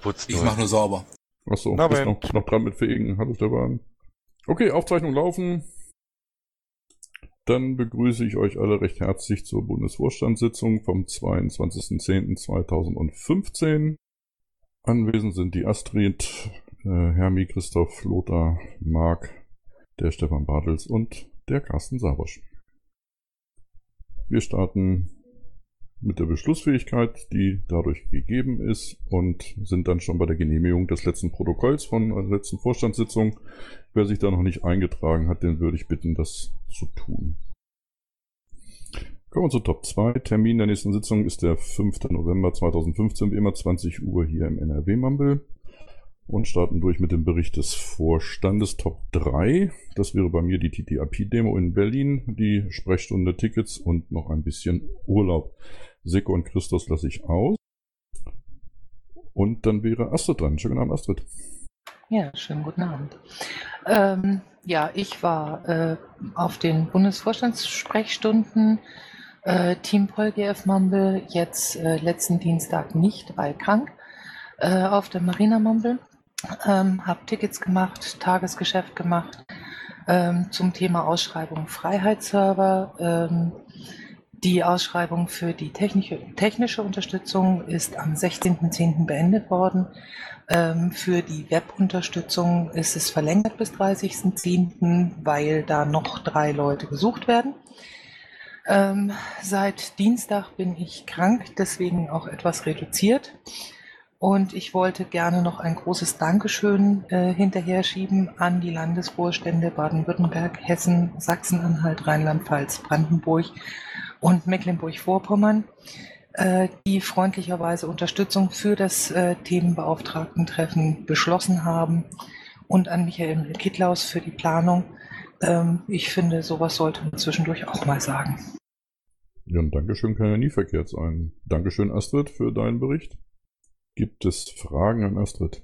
Putzt Ich mache nur sauber. Achso, Na, bist noch, noch dran mit Fegen. Hallo Stefan. Okay, Aufzeichnung laufen. Dann begrüße ich euch alle recht herzlich zur Bundesvorstandssitzung vom 22.10.2015. Anwesend sind die Astrid, äh, Hermi, Christoph, Lothar, Marc, der Stefan Bartels und der Carsten Sabosch. Wir starten mit der Beschlussfähigkeit, die dadurch gegeben ist und sind dann schon bei der Genehmigung des letzten Protokolls von der letzten Vorstandssitzung. Wer sich da noch nicht eingetragen hat, den würde ich bitten, das zu tun. Kommen wir zu Top 2. Termin der nächsten Sitzung ist der 5. November 2015, wie immer 20 Uhr hier im NRW-Mumble. Und starten durch mit dem Bericht des Vorstandes Top 3. Das wäre bei mir die TTIP-Demo in Berlin, die Sprechstunde Tickets und noch ein bisschen Urlaub. Seko und Christus lasse ich aus. Und dann wäre Astrid dran. Schönen Abend, Astrid. Ja, schönen guten Abend. Ähm, ja, ich war äh, auf den Bundesvorstandssprechstunden äh, Team PolGF Mumble jetzt äh, letzten Dienstag nicht, weil krank, äh, auf der Marina Mumble. Ähm, habe Tickets gemacht, Tagesgeschäft gemacht ähm, zum Thema Ausschreibung Freiheitsserver. Ähm, die Ausschreibung für die technische, technische Unterstützung ist am 16.10. beendet worden. Ähm, für die Webunterstützung ist es verlängert bis 30.10., weil da noch drei Leute gesucht werden. Ähm, seit Dienstag bin ich krank, deswegen auch etwas reduziert. Und ich wollte gerne noch ein großes Dankeschön äh, hinterher schieben an die Landesvorstände Baden-Württemberg, Hessen, Sachsen-Anhalt, Rheinland-Pfalz, Brandenburg und Mecklenburg-Vorpommern, äh, die freundlicherweise Unterstützung für das äh, Themenbeauftragtentreffen beschlossen haben und an Michael Kittlaus für die Planung. Ähm, ich finde, sowas sollte man zwischendurch auch mal sagen. Ja, und Dankeschön kann ja nie verkehrt sein. Dankeschön, Astrid, für deinen Bericht. Gibt es Fragen an Astrid?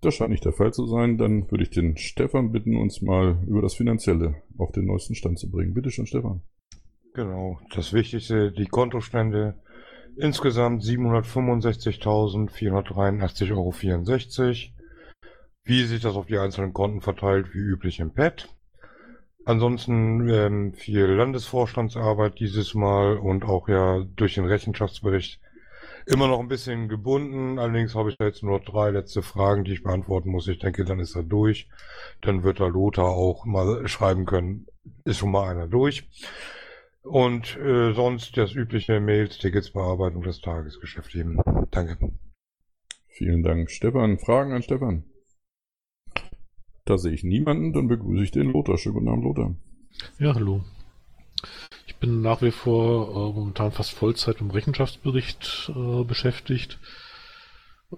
Das scheint nicht der Fall zu sein. Dann würde ich den Stefan bitten, uns mal über das Finanzielle auf den neuesten Stand zu bringen. Bitte schön, Stefan. Genau, das Wichtigste, die Kontostände. Insgesamt 765.483,64 Euro. Wie sich das auf die einzelnen Konten verteilt, wie üblich im Pad. Ansonsten ähm, viel Landesvorstandsarbeit dieses Mal und auch ja durch den Rechenschaftsbericht immer noch ein bisschen gebunden. Allerdings habe ich da jetzt nur drei letzte Fragen, die ich beantworten muss. Ich denke, dann ist er durch. Dann wird der Lothar auch mal schreiben können, ist schon mal einer durch. Und äh, sonst das übliche Mails, Tickets, Bearbeitung des Tagesgeschäft eben. Danke. Vielen Dank, Stefan. Fragen an Stefan? Da sehe ich niemanden, dann begrüße ich den Lothar. Schönen guten Abend, Lothar. Ja, hallo. Ich bin nach wie vor äh, momentan fast Vollzeit im Rechenschaftsbericht äh, beschäftigt.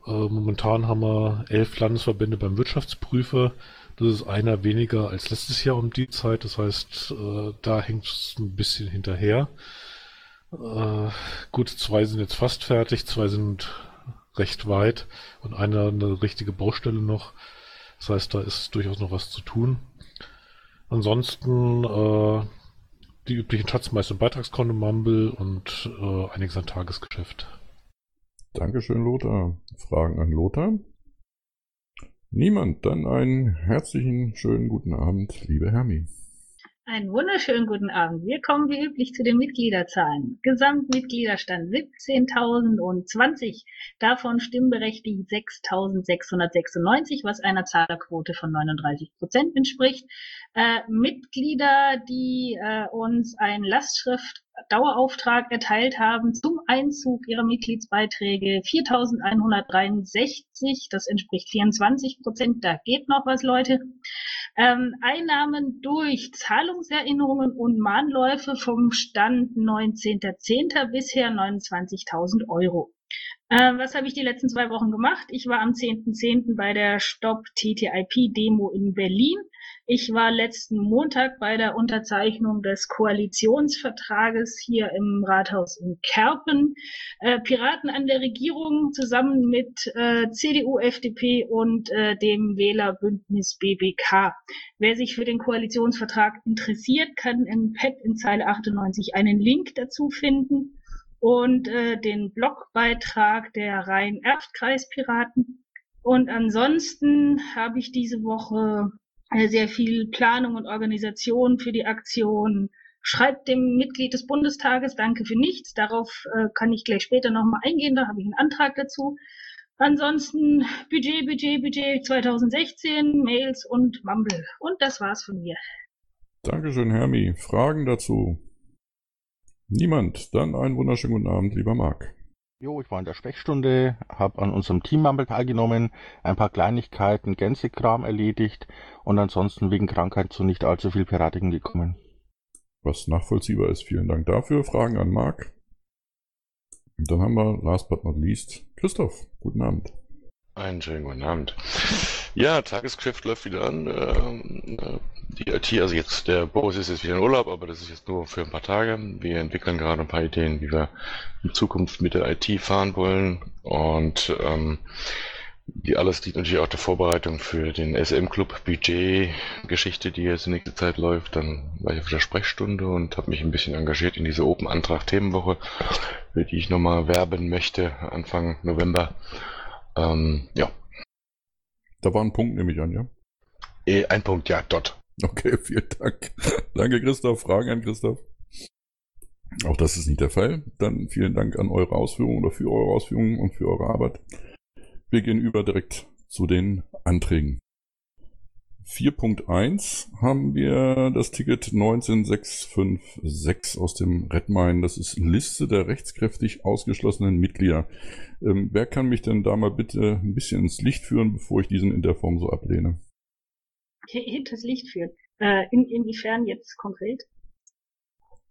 Äh, momentan haben wir elf Landesverbände beim Wirtschaftsprüfer. Das ist einer weniger als letztes Jahr um die Zeit. Das heißt, äh, da hängt es ein bisschen hinterher. Äh, gut, zwei sind jetzt fast fertig, zwei sind recht weit und einer eine richtige Baustelle noch. Das heißt, da ist durchaus noch was zu tun. Ansonsten äh, die üblichen Schatzmeister- und Beitragskonto Mumble und äh, einiges an Tagesgeschäft. Dankeschön, Lothar. Fragen an Lothar? Niemand. Dann einen herzlichen, schönen guten Abend, liebe Hermi. Einen wunderschönen guten Abend. Wir kommen wie üblich zu den Mitgliederzahlen. Gesamtmitgliederstand 17.020. Davon stimmberechtigt 6.696, was einer Zahlerquote von 39 Prozent entspricht. Äh, Mitglieder, die äh, uns einen Lastschrift Dauerauftrag erteilt haben zum Einzug ihrer Mitgliedsbeiträge 4.163, das entspricht 24 Prozent, da geht noch was, Leute. Ähm, Einnahmen durch Zahlungserinnerungen und Mahnläufe vom Stand 19.10. bisher 29.000 Euro. Ähm, was habe ich die letzten zwei Wochen gemacht? Ich war am 10.10. bei der Stop TTIP Demo in Berlin. Ich war letzten Montag bei der Unterzeichnung des Koalitionsvertrages hier im Rathaus in Kerpen. Äh, Piraten an der Regierung zusammen mit äh, CDU, FDP und äh, dem Wählerbündnis BBK. Wer sich für den Koalitionsvertrag interessiert, kann im Pad in Zeile 98 einen Link dazu finden. Und äh, den Blogbeitrag der Rhein-Erft-Kreispiraten. Und ansonsten habe ich diese Woche äh, sehr viel Planung und Organisation für die Aktion Schreibt dem Mitglied des Bundestages Danke für nichts. Darauf äh, kann ich gleich später nochmal eingehen. Da habe ich einen Antrag dazu. Ansonsten Budget, Budget, Budget 2016, Mails und Mumble. Und das war's von mir. Dankeschön, Hermi. Fragen dazu? Niemand. Dann einen wunderschönen guten Abend, lieber Marc. Jo, ich war in der Sprechstunde, habe an unserem Teammumble teilgenommen, ein paar Kleinigkeiten, Gänsekram erledigt und ansonsten wegen Krankheit zu nicht allzu viel Piratiken gekommen was nachvollziehbar ist. Vielen Dank dafür. Fragen an Marc. Und dann haben wir, last but not least, Christoph. Guten Abend. Einen schönen guten Abend. Ja, Tagesgeschäft läuft wieder an. Ähm, äh, die IT, also jetzt der Boris ist jetzt wieder in Urlaub, aber das ist jetzt nur für ein paar Tage. Wir entwickeln gerade ein paar Ideen, wie wir in Zukunft mit der IT fahren wollen. Und ähm, die alles dient natürlich auch der Vorbereitung für den SM-Club Budget-Geschichte, die jetzt in nächster Zeit läuft. Dann war ich auf der Sprechstunde und habe mich ein bisschen engagiert in diese Open-Antrag-Themenwoche, für die ich nochmal werben möchte, Anfang November. Ähm, ja. Da war ein Punkt, nehme ich an, ja? E, ein Punkt, ja, dort. Okay, vielen Dank. Danke, Christoph. Fragen an Christoph? Auch das ist nicht der Fall. Dann vielen Dank an eure Ausführungen oder für eure Ausführungen und für eure Arbeit. Wir gehen über direkt zu den Anträgen. 4.1 haben wir das Ticket 19656 aus dem Redmine. Das ist Liste der rechtskräftig ausgeschlossenen Mitglieder. Ähm, wer kann mich denn da mal bitte ein bisschen ins Licht führen, bevor ich diesen in der Form so ablehne? Hinters Licht führen. Äh, in, inwiefern jetzt konkret?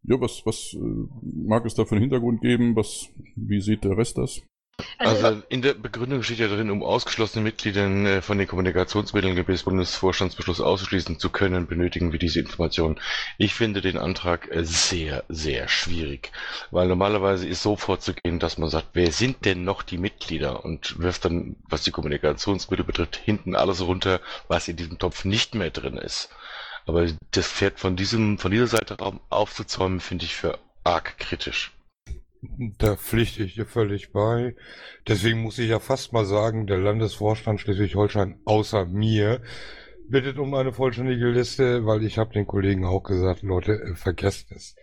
Ja, was, was äh, mag es da für einen Hintergrund geben? Was, wie sieht der Rest das? Also, also in der Begründung steht ja drin, um ausgeschlossene Mitglieder äh, von den Kommunikationsmitteln gemäß Bundesvorstandsbeschluss ausschließen zu können, benötigen wir diese Informationen. Ich finde den Antrag äh, sehr, sehr schwierig, weil normalerweise ist so vorzugehen, dass man sagt, wer sind denn noch die Mitglieder und wirft dann, was die Kommunikationsmittel betrifft, hinten alles runter, was in diesem Topf nicht mehr drin ist. Aber das Pferd von diesem, von dieser Seite aufzuzäumen, finde ich für arg kritisch. Da pflichte ich dir völlig bei. Deswegen muss ich ja fast mal sagen, der Landesvorstand Schleswig-Holstein außer mir bittet um eine vollständige Liste, weil ich habe den Kollegen auch gesagt, Leute, äh, vergesst es.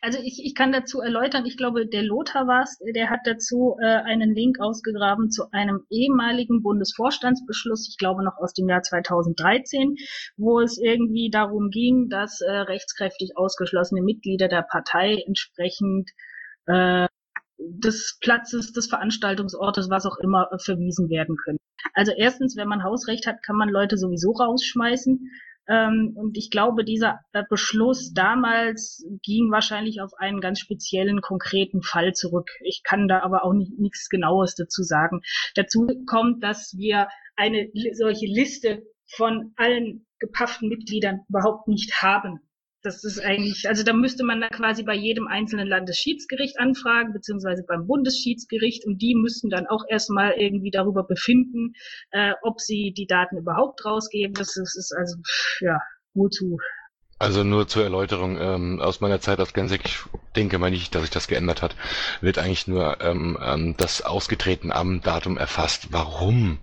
Also ich, ich kann dazu erläutern, ich glaube, der Lothar war es, der hat dazu äh, einen Link ausgegraben zu einem ehemaligen Bundesvorstandsbeschluss, ich glaube noch aus dem Jahr 2013, wo es irgendwie darum ging, dass äh, rechtskräftig ausgeschlossene Mitglieder der Partei entsprechend äh, des Platzes, des Veranstaltungsortes, was auch immer, äh, verwiesen werden können. Also erstens, wenn man Hausrecht hat, kann man Leute sowieso rausschmeißen. Ähm, und ich glaube, dieser äh, Beschluss damals ging wahrscheinlich auf einen ganz speziellen, konkreten Fall zurück. Ich kann da aber auch nicht, nichts Genaues dazu sagen. Dazu kommt, dass wir eine solche Liste von allen gepafften Mitgliedern überhaupt nicht haben. Das ist eigentlich, also da müsste man da quasi bei jedem einzelnen Landesschiedsgericht anfragen, beziehungsweise beim Bundesschiedsgericht und die müssten dann auch erstmal irgendwie darüber befinden, äh, ob sie die Daten überhaupt rausgeben. Das ist, ist also, ja, wozu? Also nur zur Erläuterung, ähm, aus meiner Zeit als Gensek, ich denke mal nicht, dass sich das geändert hat, wird eigentlich nur ähm, ähm, das ausgetreten am Datum erfasst. Warum?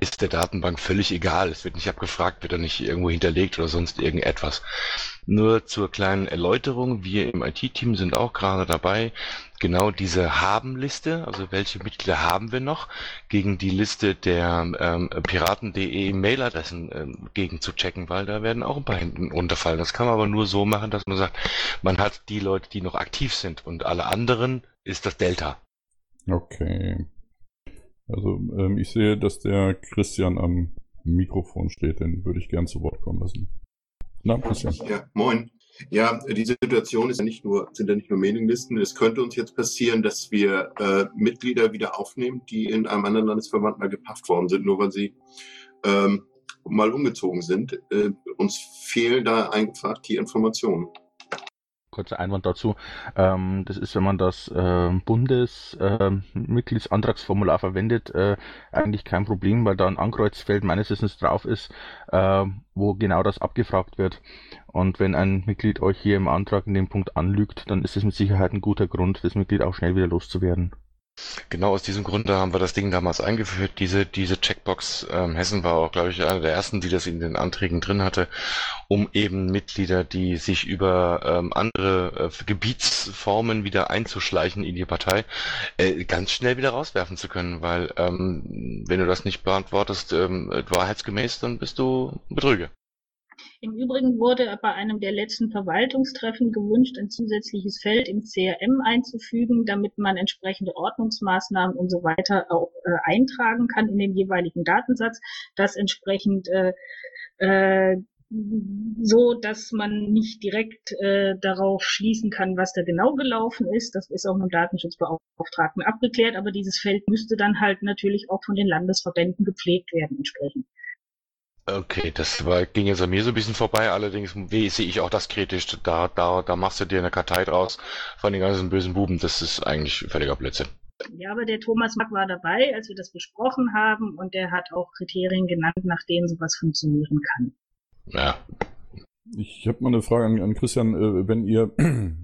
Ist der Datenbank völlig egal. Es wird nicht abgefragt, wird er nicht irgendwo hinterlegt oder sonst irgendetwas. Nur zur kleinen Erläuterung, wir im IT-Team sind auch gerade dabei, genau diese Haben-Liste, also welche Mitglieder haben wir noch, gegen die Liste der ähm, Piraten.de Mailadressen ähm, gegen zu checken, weil da werden auch ein paar hinten runterfallen. Das kann man aber nur so machen, dass man sagt, man hat die Leute, die noch aktiv sind und alle anderen ist das Delta. Okay. Also ähm, ich sehe, dass der Christian am Mikrofon steht, den würde ich gern zu Wort kommen lassen. Na, Christian. Ja, moin. Ja, die Situation ist ja nicht nur, sind ja nicht nur Mailinglisten. Es könnte uns jetzt passieren, dass wir äh, Mitglieder wieder aufnehmen, die in einem anderen Landesverband mal gepafft worden sind, nur weil sie ähm, mal umgezogen sind. Äh, uns fehlen da einfach die Informationen. Kurzer Einwand dazu. Ähm, das ist, wenn man das äh, Bundesmitgliedsantragsformular äh, verwendet, äh, eigentlich kein Problem, weil da ein Ankreuzfeld meines Wissens drauf ist, äh, wo genau das abgefragt wird. Und wenn ein Mitglied euch hier im Antrag in dem Punkt anlügt, dann ist es mit Sicherheit ein guter Grund, das Mitglied auch schnell wieder loszuwerden. Genau aus diesem Grunde haben wir das Ding damals eingeführt. Diese, diese Checkbox, ähm, Hessen war auch, glaube ich, einer der ersten, die das in den Anträgen drin hatte, um eben Mitglieder, die sich über ähm, andere äh, Gebietsformen wieder einzuschleichen in die Partei, äh, ganz schnell wieder rauswerfen zu können, weil ähm, wenn du das nicht beantwortest, ähm, wahrheitsgemäß, dann bist du Betrüger. Im Übrigen wurde bei einem der letzten Verwaltungstreffen gewünscht, ein zusätzliches Feld im CRM einzufügen, damit man entsprechende Ordnungsmaßnahmen und so weiter auch äh, eintragen kann in den jeweiligen Datensatz, das entsprechend äh, äh, so, dass man nicht direkt äh, darauf schließen kann, was da genau gelaufen ist. Das ist auch mit dem Datenschutzbeauftragten abgeklärt, aber dieses Feld müsste dann halt natürlich auch von den Landesverbänden gepflegt werden entsprechend. Okay, das war, ging jetzt an mir so ein bisschen vorbei, allerdings wie, sehe ich auch das kritisch. Da, da, da machst du dir eine Kartei draus von den ganzen bösen Buben. Das ist eigentlich völliger Blödsinn. Ja, aber der Thomas Mack war dabei, als wir das besprochen haben, und der hat auch Kriterien genannt, nach denen sowas funktionieren kann. Ja. Ich habe mal eine Frage an, an Christian. Äh, wenn ihr äh,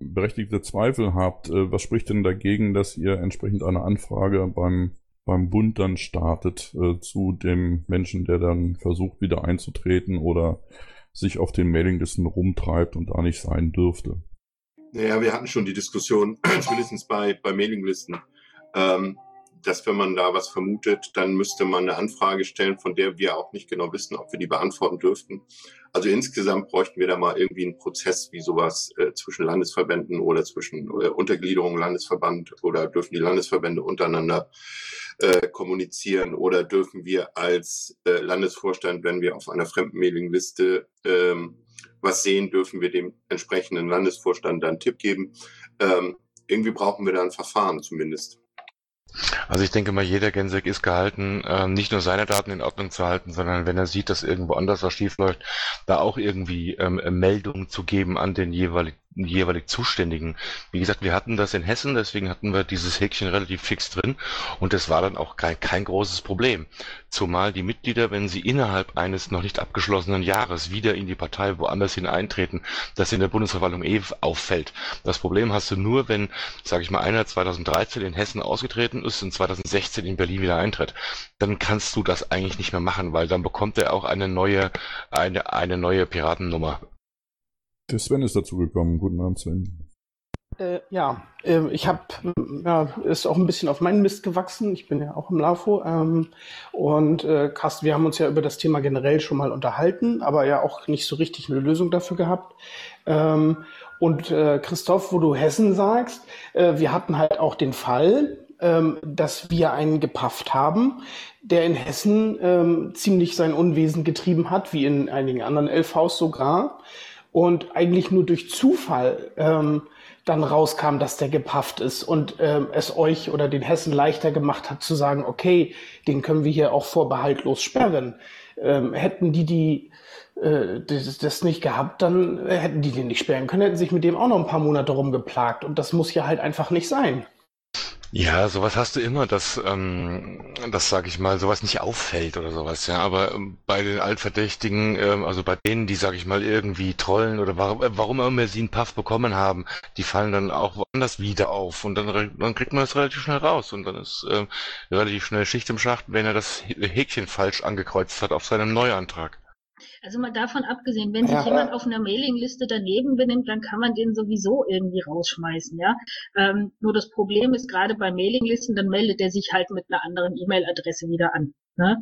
berechtigte Zweifel habt, äh, was spricht denn dagegen, dass ihr entsprechend eine Anfrage beim beim Bund dann startet äh, zu dem Menschen, der dann versucht wieder einzutreten oder sich auf den Mailinglisten rumtreibt und da nicht sein dürfte. Naja, wir hatten schon die Diskussion, zumindest bei, bei Mailinglisten, ähm, dass wenn man da was vermutet, dann müsste man eine Anfrage stellen, von der wir auch nicht genau wissen, ob wir die beantworten dürften. Also insgesamt bräuchten wir da mal irgendwie einen Prozess wie sowas äh, zwischen Landesverbänden oder zwischen äh, Untergliederung Landesverband oder dürfen die Landesverbände untereinander äh, kommunizieren oder dürfen wir als äh, Landesvorstand, wenn wir auf einer Fremdenmailingliste ähm, was sehen, dürfen wir dem entsprechenden Landesvorstand dann Tipp geben. Ähm, irgendwie brauchen wir da ein Verfahren zumindest. Also ich denke mal, jeder Gensek ist gehalten, äh, nicht nur seine Daten in Ordnung zu halten, sondern wenn er sieht, dass irgendwo anders was schief läuft, da auch irgendwie ähm, Meldungen zu geben an den jeweiligen jeweilig Zuständigen. Wie gesagt, wir hatten das in Hessen, deswegen hatten wir dieses Häkchen relativ fix drin und das war dann auch kein, kein großes Problem. Zumal die Mitglieder, wenn sie innerhalb eines noch nicht abgeschlossenen Jahres wieder in die Partei woanders hin eintreten, das in der Bundesverwaltung eh auffällt. Das Problem hast du nur, wenn, sage ich mal, einer 2013 in Hessen ausgetreten ist und 2016 in Berlin wieder eintritt. Dann kannst du das eigentlich nicht mehr machen, weil dann bekommt er auch eine neue, eine, eine neue Piratennummer. Der Sven ist dazu gekommen. Guten Abend, Sven. Äh, ja, äh, ich habe, ja, ist auch ein bisschen auf meinen Mist gewachsen. Ich bin ja auch im LAFO. Ähm, und äh, Carsten, wir haben uns ja über das Thema generell schon mal unterhalten, aber ja auch nicht so richtig eine Lösung dafür gehabt. Ähm, und äh, Christoph, wo du Hessen sagst, äh, wir hatten halt auch den Fall, ähm, dass wir einen gepafft haben, der in Hessen ähm, ziemlich sein Unwesen getrieben hat, wie in einigen anderen LVs sogar und eigentlich nur durch Zufall ähm, dann rauskam, dass der gepafft ist und ähm, es euch oder den Hessen leichter gemacht hat zu sagen, okay, den können wir hier auch vorbehaltlos sperren. Ähm, hätten die die äh, das, das nicht gehabt, dann hätten die den nicht sperren können, hätten sich mit dem auch noch ein paar Monate rumgeplagt und das muss ja halt einfach nicht sein. Ja, sowas hast du immer, dass, ähm, das sage ich mal, sowas nicht auffällt oder sowas, ja. Aber ähm, bei den Altverdächtigen, ähm, also bei denen, die, sage ich mal, irgendwie trollen oder warum, äh, warum immer sie einen Puff bekommen haben, die fallen dann auch woanders wieder auf und dann, dann kriegt man das relativ schnell raus und dann ist ähm, relativ schnell Schicht im Schacht, wenn er das Häkchen falsch angekreuzt hat auf seinem Neuantrag. Also mal davon abgesehen, wenn sich ja, jemand auf einer Mailingliste daneben benimmt, dann kann man den sowieso irgendwie rausschmeißen, ja. Ähm, nur das Problem ist gerade bei Mailinglisten, dann meldet er sich halt mit einer anderen E-Mail-Adresse wieder an. Ne?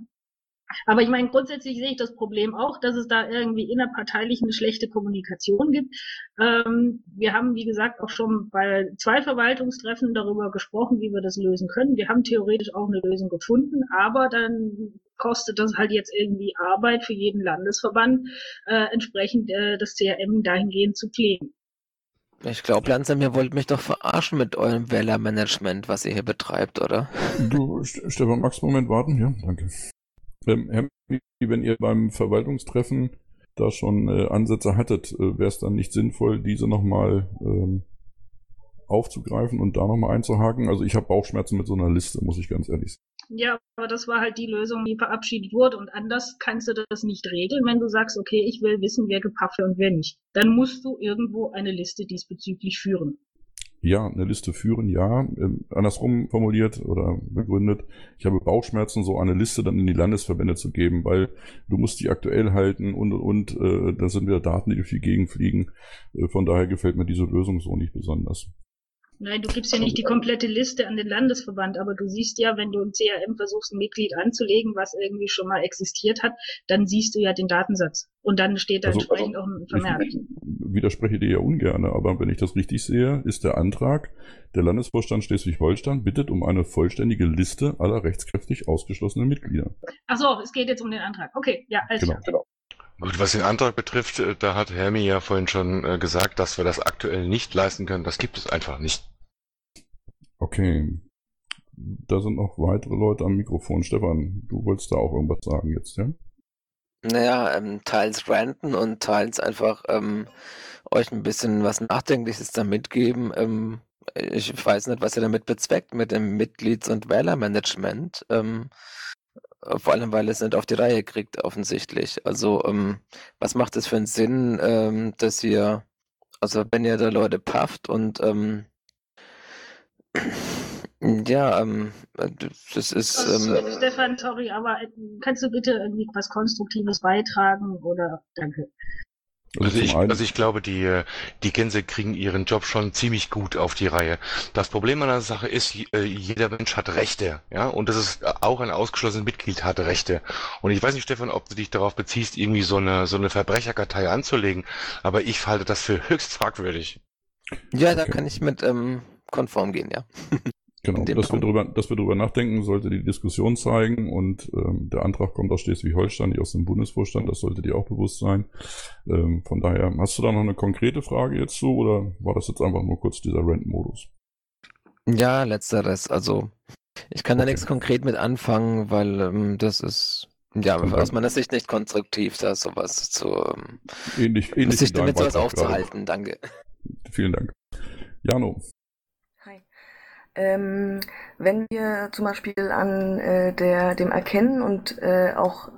Aber ich meine, grundsätzlich sehe ich das Problem auch, dass es da irgendwie innerparteilich eine schlechte Kommunikation gibt. Ähm, wir haben, wie gesagt, auch schon bei zwei Verwaltungstreffen darüber gesprochen, wie wir das lösen können. Wir haben theoretisch auch eine Lösung gefunden, aber dann kostet das halt jetzt irgendwie Arbeit für jeden Landesverband, äh, entsprechend äh, das CRM dahingehend zu pflegen. Ich glaube langsam, ihr wollt mich doch verarschen mit eurem Wählermanagement, was ihr hier betreibt, oder? Du, Stefan, magst du einen Moment warten? Ja, danke. Ähm, Herr, wenn ihr beim Verwaltungstreffen da schon äh, Ansätze hattet, äh, wäre es dann nicht sinnvoll, diese nochmal ähm, aufzugreifen und da nochmal einzuhaken? Also ich habe Bauchschmerzen mit so einer Liste, muss ich ganz ehrlich sagen. Ja, aber das war halt die Lösung, die verabschiedet wurde. Und anders kannst du das nicht regeln, wenn du sagst, okay, ich will wissen, wer gepafft und wer nicht. Dann musst du irgendwo eine Liste diesbezüglich führen. Ja, eine Liste führen, ja. Ähm, andersrum formuliert oder begründet, ich habe Bauchschmerzen, so eine Liste dann in die Landesverbände zu geben, weil du musst die aktuell halten und und und äh, da sind wieder Daten, die durch die Gegend fliegen. Äh, von daher gefällt mir diese Lösung so nicht besonders. Nein, du gibst ja nicht die komplette Liste an den Landesverband, aber du siehst ja, wenn du im CRM versuchst, ein Mitglied anzulegen, was irgendwie schon mal existiert hat, dann siehst du ja den Datensatz. Und dann steht da also, entsprechend also, auch ein Vermerk. Ich widerspreche dir ja ungern, aber wenn ich das richtig sehe, ist der Antrag, der Landesvorstand Schleswig-Holstein bittet um eine vollständige Liste aller rechtskräftig ausgeschlossenen Mitglieder. Ach so, es geht jetzt um den Antrag. Okay, ja, alles genau. klar. Gut, was den Antrag betrifft, äh, da hat Hermi ja vorhin schon äh, gesagt, dass wir das aktuell nicht leisten können. Das gibt es einfach nicht. Okay. Da sind noch weitere Leute am Mikrofon. Stefan, du wolltest da auch irgendwas sagen jetzt, ja? Naja, ähm, teils ranten und teils einfach ähm, euch ein bisschen was Nachdenkliches da mitgeben. Ähm, ich weiß nicht, was ihr damit bezweckt mit dem Mitglieds- und Wählermanagement. Ähm, vor allem, weil es nicht auf die Reihe kriegt, offensichtlich. Also, ähm, was macht es für einen Sinn, ähm, dass ihr, also wenn ihr da Leute pafft und ähm, ja, ähm, das ist. Ähm, Stefan, sorry, aber äh, kannst du bitte irgendwie was Konstruktives beitragen oder danke. Also ich, also ich glaube, die, die Gänse kriegen ihren Job schon ziemlich gut auf die Reihe. Das Problem an der Sache ist, äh, jeder Mensch hat Rechte, ja, und das ist auch ein ausgeschlossenes Mitglied hat Rechte. Und ich weiß nicht, Stefan, ob du dich darauf beziehst, irgendwie so eine, so eine Verbrecherkartei anzulegen, aber ich halte das für höchst fragwürdig. Ja, da kann ich mit ähm, konform gehen, ja. Genau, dass wir, drüber, dass wir drüber nachdenken, sollte die Diskussion zeigen und ähm, der Antrag kommt aus Schleswig-Holstein, nicht aus dem Bundesvorstand, das sollte dir auch bewusst sein. Ähm, von daher, hast du da noch eine konkrete Frage jetzt zu oder war das jetzt einfach nur kurz dieser Rent-Modus? Ja, letzteres. Also ich kann da nichts konkret mit anfangen, weil ähm, das ist ja aus meiner Sicht nicht konstruktiv, da sowas zu ähm, ähnlich, ähnlich sich damit sowas aufzuhalten. Danke. Vielen Dank. Jano, ähm, wenn wir zum Beispiel an äh, der, dem Erkennen und äh, auch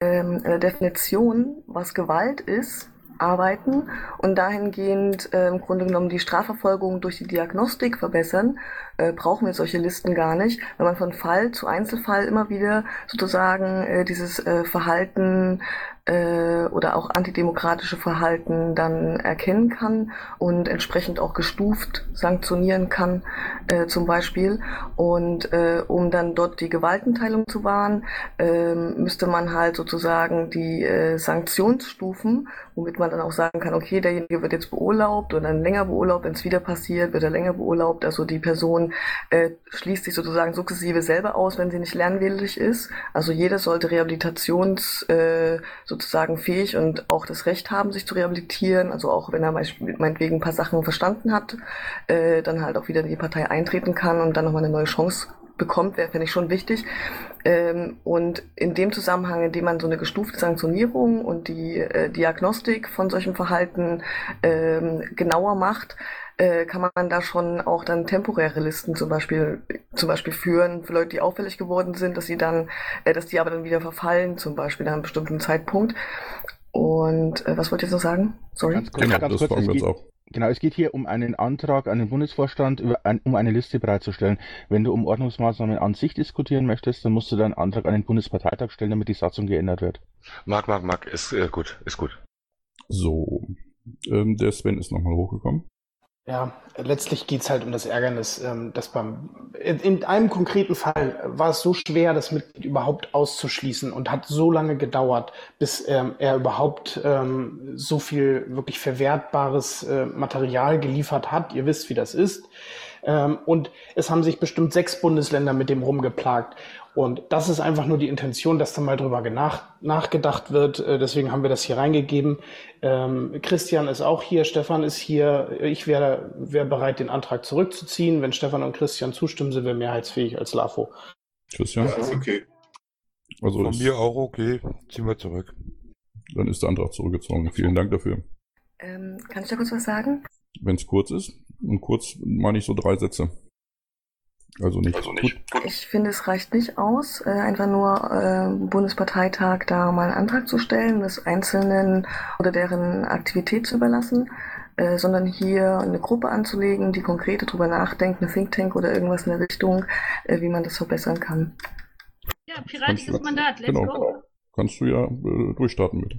ähm, äh, Definition, was Gewalt ist, arbeiten und dahingehend äh, im Grunde genommen die Strafverfolgung durch die Diagnostik verbessern, äh, brauchen wir solche Listen gar nicht, wenn man von Fall zu Einzelfall immer wieder sozusagen äh, dieses äh, Verhalten äh, oder auch antidemokratische Verhalten dann erkennen kann und entsprechend auch gestuft sanktionieren kann, äh, zum Beispiel. Und äh, um dann dort die Gewaltenteilung zu wahren, äh, müsste man halt sozusagen die äh, Sanktionsstufen, womit man dann auch sagen kann, okay, derjenige wird jetzt beurlaubt und dann länger beurlaubt, wenn es wieder passiert, wird er länger beurlaubt. Also die Person äh, schließt sich sozusagen sukzessive selber aus, wenn sie nicht lernwillig ist. Also jeder sollte Rehabilitations äh, sozusagen fähig und auch das Recht haben, sich zu rehabilitieren. Also auch wenn er meinetwegen ein paar Sachen verstanden hat, äh, dann halt auch wieder in die Partei eintreten kann und dann nochmal eine neue Chance bekommt, wäre, finde ich schon wichtig. Ähm, und in dem Zusammenhang, in dem man so eine gestufte Sanktionierung und die äh, Diagnostik von solchem Verhalten ähm, genauer macht, äh, kann man da schon auch dann temporäre Listen zum Beispiel, zum Beispiel führen für Leute, die auffällig geworden sind, dass sie dann, äh, dass die aber dann wieder verfallen, zum Beispiel an einem bestimmten Zeitpunkt. Und äh, was wollt ihr so sagen? Sorry. Ganz kurz, genau, ganz kurz, es geht, genau, es geht hier um einen Antrag an den Bundesvorstand, über ein, um eine Liste bereitzustellen. Wenn du um Ordnungsmaßnahmen an sich diskutieren möchtest, dann musst du deinen Antrag an den Bundesparteitag stellen, damit die Satzung geändert wird. Marc, Marc, Marc, ist äh, gut, ist gut. So, ähm, der Sven ist nochmal hochgekommen. Ja, letztlich geht's halt um das Ärgernis, ähm, dass beim in, in einem konkreten Fall war es so schwer, das Mitglied überhaupt auszuschließen und hat so lange gedauert, bis ähm, er überhaupt ähm, so viel wirklich verwertbares äh, Material geliefert hat. Ihr wisst, wie das ist. Und es haben sich bestimmt sechs Bundesländer mit dem rumgeplagt. Und das ist einfach nur die Intention, dass da mal drüber nach, nachgedacht wird. Äh, deswegen haben wir das hier reingegeben. Ähm, Christian ist auch hier, Stefan ist hier. Ich wäre wär bereit, den Antrag zurückzuziehen. Wenn Stefan und Christian zustimmen, sind wir mehrheitsfähig als LAFO. Christian? Ja, ist okay. Also Von mir auch okay. Ziehen wir zurück. Dann ist der Antrag zurückgezogen. Vielen Dank dafür. Ähm, kann ich da kurz was sagen? Wenn es kurz ist. Und kurz meine ich so drei Sätze. Also nicht. Also nicht. Ich finde, es reicht nicht aus, äh, einfach nur äh, Bundesparteitag da mal einen Antrag zu stellen, das Einzelnen oder deren Aktivität zu überlassen, äh, sondern hier eine Gruppe anzulegen, die konkret darüber nachdenkt, eine Think Tank oder irgendwas in der Richtung, äh, wie man das verbessern kann. Ja, piratiges Mandat, let's genau. go. Kannst du ja äh, durchstarten mit.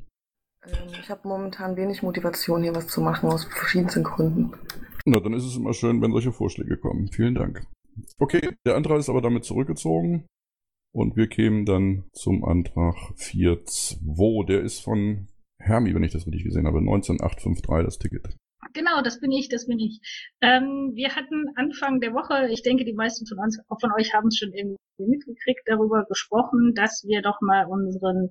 Ähm, ich habe momentan wenig Motivation, hier was zu machen, aus verschiedensten Gründen. Na, dann ist es immer schön, wenn solche Vorschläge kommen. Vielen Dank. Okay, der Antrag ist aber damit zurückgezogen. Und wir kämen dann zum Antrag 4.2. Der ist von Hermi, wenn ich das richtig gesehen habe. 19853 das Ticket. Genau, das bin ich, das bin ich. Ähm, wir hatten Anfang der Woche, ich denke, die meisten von uns, auch von euch haben es schon irgendwie mitgekriegt, darüber gesprochen, dass wir doch mal unseren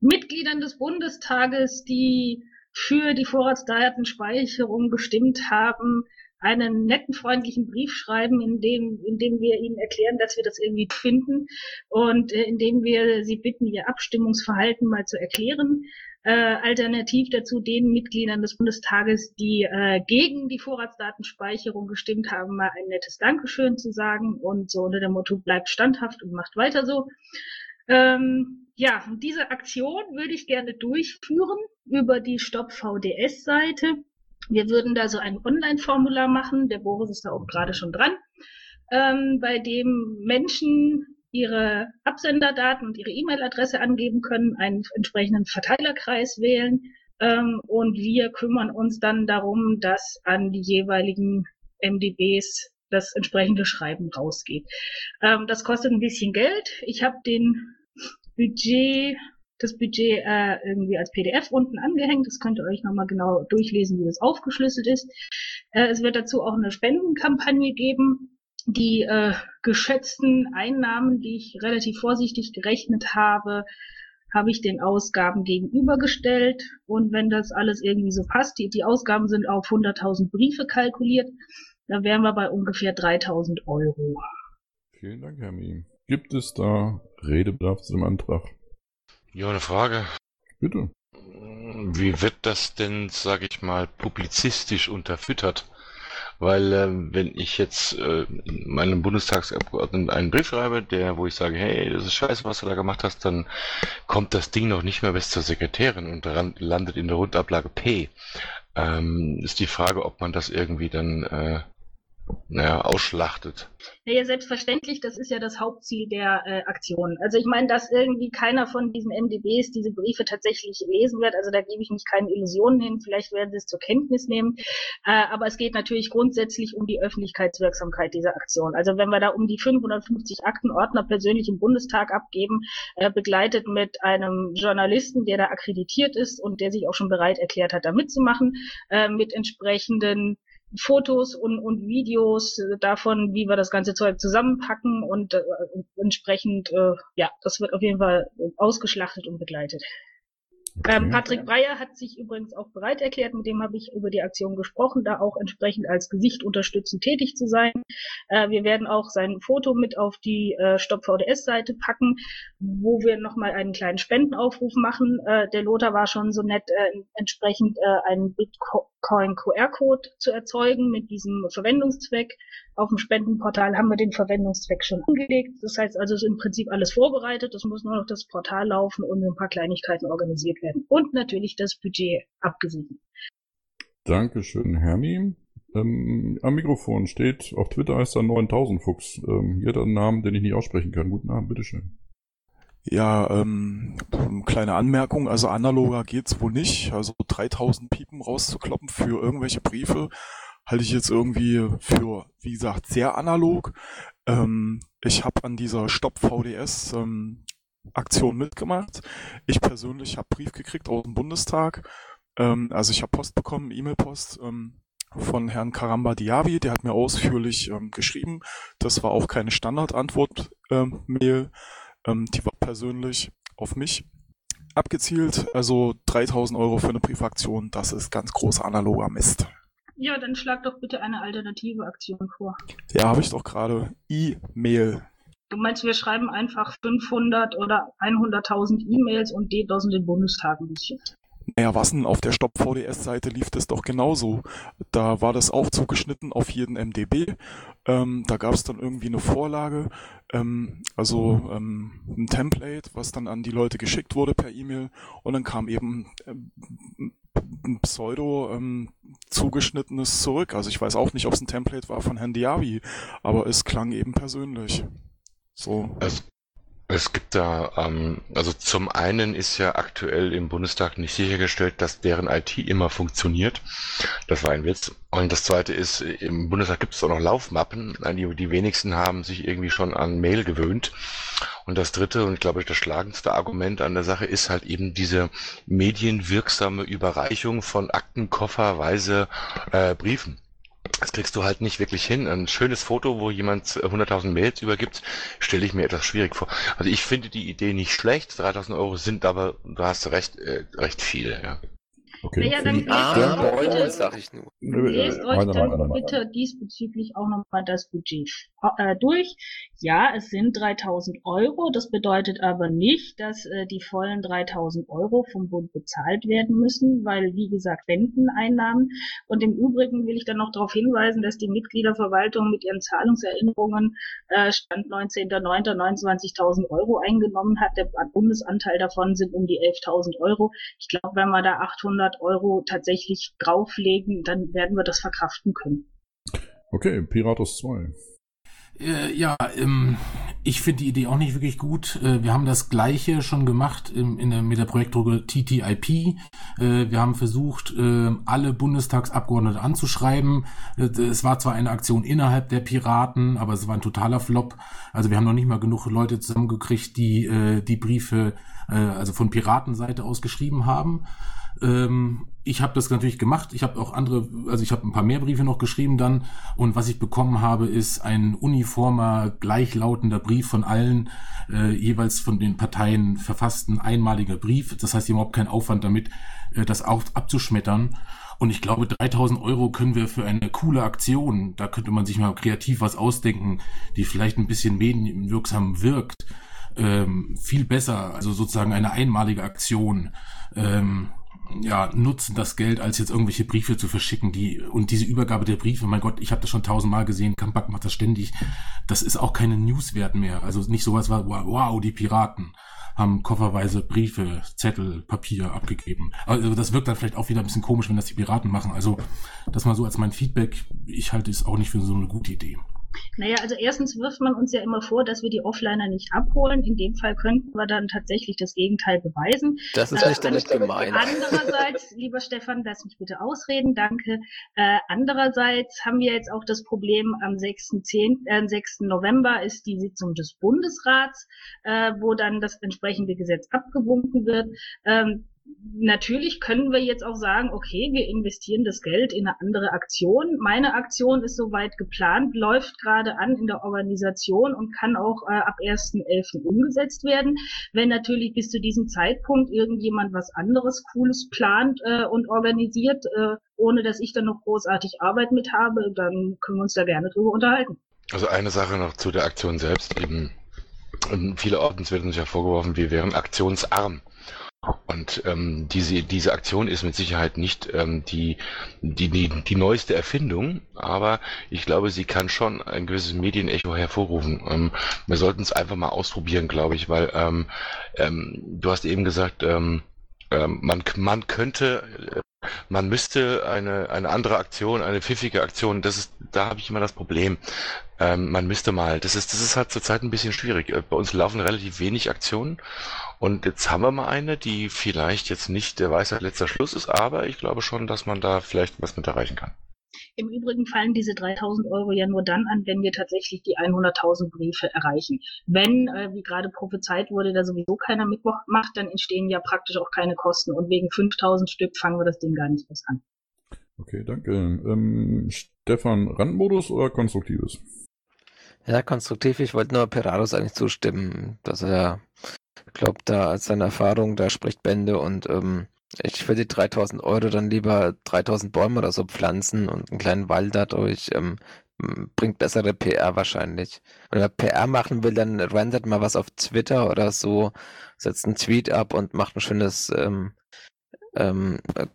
Mitgliedern des Bundestages, die für die Vorratsdatenspeicherung gestimmt haben, einen netten, freundlichen Brief schreiben, in dem, in dem wir ihnen erklären, dass wir das irgendwie finden und äh, in dem wir sie bitten, ihr Abstimmungsverhalten mal zu erklären. Äh, alternativ dazu den Mitgliedern des Bundestages, die äh, gegen die Vorratsdatenspeicherung gestimmt haben, mal ein nettes Dankeschön zu sagen und so unter dem Motto bleibt standhaft und macht weiter so. Ähm, ja, diese Aktion würde ich gerne durchführen über die Stop VDS Seite. Wir würden da so ein Online-Formular machen, der Boris ist da auch gerade schon dran, ähm, bei dem Menschen ihre Absenderdaten und ihre E-Mail-Adresse angeben können, einen entsprechenden Verteilerkreis wählen ähm, und wir kümmern uns dann darum, dass an die jeweiligen MDBs das entsprechende Schreiben rausgeht. Ähm, das kostet ein bisschen Geld. Ich habe den Budget das Budget äh, irgendwie als PDF unten angehängt. Das könnt ihr euch nochmal genau durchlesen, wie das aufgeschlüsselt ist. Äh, es wird dazu auch eine Spendenkampagne geben. Die äh, geschätzten Einnahmen, die ich relativ vorsichtig gerechnet habe, habe ich den Ausgaben gegenübergestellt. Und wenn das alles irgendwie so passt, die, die Ausgaben sind auf 100.000 Briefe kalkuliert, dann wären wir bei ungefähr 3.000 Euro. Vielen Dank, Herr Mie. Gibt es da Redebedarf zu dem Antrag? Ja, eine Frage. Bitte. Wie wird das denn, sage ich mal, publizistisch unterfüttert? Weil ähm, wenn ich jetzt äh, meinem Bundestagsabgeordneten einen Brief schreibe, der, wo ich sage, hey, das ist scheiße, was du da gemacht hast, dann kommt das Ding noch nicht mehr bis zur Sekretärin und landet in der Rundablage P. Ähm, ist die Frage, ob man das irgendwie dann äh, naja, ausschlachtet. Naja, selbstverständlich, das ist ja das Hauptziel der äh, Aktion. Also ich meine, dass irgendwie keiner von diesen MDBs diese Briefe tatsächlich lesen wird, also da gebe ich mich keine Illusionen hin, vielleicht werden sie es zur Kenntnis nehmen, äh, aber es geht natürlich grundsätzlich um die Öffentlichkeitswirksamkeit dieser Aktion. Also wenn wir da um die 550 Aktenordner persönlich im Bundestag abgeben, äh, begleitet mit einem Journalisten, der da akkreditiert ist und der sich auch schon bereit erklärt hat, da mitzumachen, äh, mit entsprechenden Fotos und, und Videos davon, wie wir das ganze Zeug zusammenpacken und äh, entsprechend, äh, ja, das wird auf jeden Fall ausgeschlachtet und begleitet. Okay. Ähm, Patrick Breyer hat sich übrigens auch bereit erklärt, mit dem habe ich über die Aktion gesprochen, da auch entsprechend als Gesicht unterstützend tätig zu sein. Äh, wir werden auch sein Foto mit auf die äh, Stop VDS-Seite packen, wo wir nochmal einen kleinen Spendenaufruf machen. Äh, der Lothar war schon so nett, äh, entsprechend äh, einen Bitcoin QR-Code zu erzeugen mit diesem Verwendungszweck. Auf dem Spendenportal haben wir den Verwendungszweck schon angelegt. Das heißt also, es ist im Prinzip alles vorbereitet. Es muss nur noch das Portal laufen und ein paar Kleinigkeiten organisiert werden. Und natürlich das Budget abgesegnet. Dankeschön, Hermi. Ähm, am Mikrofon steht, auf Twitter heißt er 9000 Fuchs. Ähm, hier der Name, den ich nicht aussprechen kann. Guten Abend, bitteschön. Ja, ähm, kleine Anmerkung, also analoger geht's wohl nicht. Also 3000 Piepen rauszukloppen für irgendwelche Briefe halte ich jetzt irgendwie für, wie gesagt, sehr analog. Ähm, ich habe an dieser Stopp VDS ähm, Aktion mitgemacht. Ich persönlich habe Brief gekriegt aus dem Bundestag. Ähm, also ich habe Post bekommen, E-Mail-Post ähm, von Herrn Karamba Diaby, der hat mir ausführlich ähm, geschrieben. Das war auch keine Standardantwort-Mail, ähm, die war persönlich auf mich abgezielt. Also 3000 Euro für eine Briefaktion, das ist ganz großer analoger Mist. Ja, dann schlag doch bitte eine alternative Aktion vor. Ja, habe ich doch gerade. E-Mail. Du meinst, wir schreiben einfach 500 oder 100.000 E-Mails und DDoSen den Bundestag ein bisschen? Naja, was denn? Auf der Stopp VDS-Seite lief das doch genauso. Da war das auch zugeschnitten auf jeden MDB. Ähm, da gab es dann irgendwie eine Vorlage, ähm, also ähm, ein Template, was dann an die Leute geschickt wurde per E-Mail. Und dann kam eben ähm, ein Pseudo ähm, zugeschnittenes zurück. Also ich weiß auch nicht, ob es ein Template war von Herrn Diaby, aber es klang eben persönlich. So. Es es gibt da, ähm, also zum einen ist ja aktuell im Bundestag nicht sichergestellt, dass deren IT immer funktioniert. Das war ein Witz. Und das zweite ist, im Bundestag gibt es auch noch Laufmappen. Die, die wenigsten haben sich irgendwie schon an Mail gewöhnt. Und das dritte und ich glaube das schlagendste Argument an der Sache ist halt eben diese medienwirksame Überreichung von Aktenkofferweise äh, Briefen. Das kriegst du halt nicht wirklich hin. Ein schönes Foto, wo jemand 100.000 Mails übergibt, stelle ich mir etwas schwierig vor. Also ich finde die Idee nicht schlecht. 3.000 Euro sind aber, du hast recht, äh, recht viel. Ja. Okay. Naja, dann lest ah, bitte, sag ich nur. Lest euch dann bitte diesbezüglich auch nochmal das Budget äh, durch. Ja, es sind 3000 Euro. Das bedeutet aber nicht, dass äh, die vollen 3000 Euro vom Bund bezahlt werden müssen, weil, wie gesagt, Renteneinnahmen. Und im Übrigen will ich dann noch darauf hinweisen, dass die Mitgliederverwaltung mit ihren Zahlungserinnerungen äh, Stand 19.09. 29.000 Euro eingenommen hat. Der Bundesanteil davon sind um die 11.000 Euro. Ich glaube, wenn wir da 800 100 Euro tatsächlich drauflegen, dann werden wir das verkraften können. Okay, Piratus 2. Äh, ja, ähm, ich finde die Idee auch nicht wirklich gut. Äh, wir haben das gleiche schon gemacht im, in der, mit der Projektgruppe TTIP. Äh, wir haben versucht, äh, alle Bundestagsabgeordnete anzuschreiben. Äh, es war zwar eine Aktion innerhalb der Piraten, aber es war ein totaler Flop. Also wir haben noch nicht mal genug Leute zusammengekriegt, die äh, die Briefe also von Piratenseite aus geschrieben haben. Ähm, ich habe das natürlich gemacht. Ich habe auch andere, also ich habe ein paar mehr Briefe noch geschrieben dann. Und was ich bekommen habe, ist ein uniformer, gleichlautender Brief von allen, äh, jeweils von den Parteien verfassten einmaliger Brief. Das heißt, überhaupt kein Aufwand damit, äh, das auch abzuschmettern. Und ich glaube, 3000 Euro können wir für eine coole Aktion, da könnte man sich mal kreativ was ausdenken, die vielleicht ein bisschen medienwirksam wirkt, ähm, viel besser. Also sozusagen eine einmalige Aktion. Ähm, ja, nutzen das Geld, als jetzt irgendwelche Briefe zu verschicken, die und diese Übergabe der Briefe, mein Gott, ich habe das schon tausendmal gesehen, Kampak macht das ständig. Das ist auch keine Newswert mehr. Also nicht sowas war, wow, die Piraten haben kofferweise Briefe, Zettel, Papier abgegeben. Also das wirkt dann vielleicht auch wieder ein bisschen komisch, wenn das die Piraten machen. Also das mal so als mein Feedback. Ich halte es auch nicht für so eine gute Idee. Naja, also erstens wirft man uns ja immer vor, dass wir die Offliner nicht abholen. In dem Fall könnten wir dann tatsächlich das Gegenteil beweisen. Das ist nicht damit gemeint. Andererseits, lieber Stefan, lass mich bitte ausreden, danke. Äh, andererseits haben wir jetzt auch das Problem, am 6. 10, äh, 6. November ist die Sitzung des Bundesrats, äh, wo dann das entsprechende Gesetz abgewunken wird. Ähm, natürlich können wir jetzt auch sagen, okay, wir investieren das Geld in eine andere Aktion. Meine Aktion ist soweit geplant, läuft gerade an in der Organisation und kann auch äh, ab 1.11. umgesetzt werden. Wenn natürlich bis zu diesem Zeitpunkt irgendjemand was anderes Cooles plant äh, und organisiert, äh, ohne dass ich dann noch großartig Arbeit mit habe, dann können wir uns da gerne drüber unterhalten. Also eine Sache noch zu der Aktion selbst. Eben, viele Ordens werden uns ja vorgeworfen, wir wären aktionsarm. Und ähm, diese, diese Aktion ist mit Sicherheit nicht ähm, die, die, die, die neueste Erfindung, aber ich glaube, sie kann schon ein gewisses Medienecho hervorrufen. Ähm, wir sollten es einfach mal ausprobieren, glaube ich, weil ähm, ähm, du hast eben gesagt, ähm, ähm, man, man könnte, äh, man müsste eine, eine andere Aktion, eine pfiffige Aktion, das ist, da habe ich immer das Problem. Ähm, man müsste mal, das ist, das ist halt zurzeit ein bisschen schwierig. Äh, bei uns laufen relativ wenig Aktionen und jetzt haben wir mal eine, die vielleicht jetzt nicht der Weisheit letzter Schluss ist, aber ich glaube schon, dass man da vielleicht was mit erreichen kann. Im Übrigen fallen diese 3000 Euro ja nur dann an, wenn wir tatsächlich die 100.000 Briefe erreichen. Wenn, äh, wie gerade prophezeit wurde, da sowieso keiner mitmacht, dann entstehen ja praktisch auch keine Kosten. Und wegen 5000 Stück fangen wir das Ding gar nicht erst an. Okay, danke. Ähm, Stefan, Randmodus oder konstruktives? Ja, konstruktiv. Ich wollte nur Perados eigentlich zustimmen, dass er ich glaube, da als seine Erfahrung, da spricht Bände und ähm, ich für die 3000 Euro dann lieber 3000 Bäume oder so pflanzen und einen kleinen Wald dadurch. Ähm, bringt bessere PR wahrscheinlich. Wenn er PR machen will, dann rendert mal was auf Twitter oder so, setzt einen Tweet ab und macht ein schönes, ähm, ähm, äh,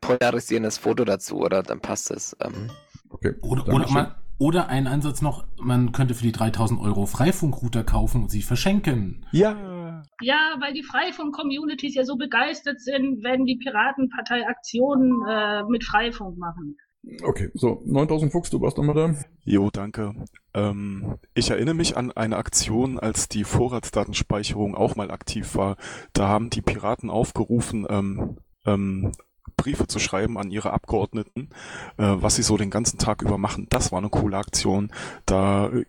polarisierendes Foto dazu, oder? Dann passt es. Ähm. Okay. Oder, oder, man, oder ein Ansatz noch, man könnte für die 3000 Euro Freifunkrouter kaufen und sie verschenken. Ja. Ja, weil die Freifunk-Communities ja so begeistert sind, wenn die Piratenpartei Aktionen äh, mit Freifunk machen. Okay, so, 9000 Fuchs, du warst nochmal da? Jo, danke. Ähm, ich erinnere mich an eine Aktion, als die Vorratsdatenspeicherung auch mal aktiv war. Da haben die Piraten aufgerufen, ähm, ähm, Briefe zu schreiben an ihre Abgeordneten, äh, was sie so den ganzen Tag über machen. Das war eine coole Aktion. Da äh,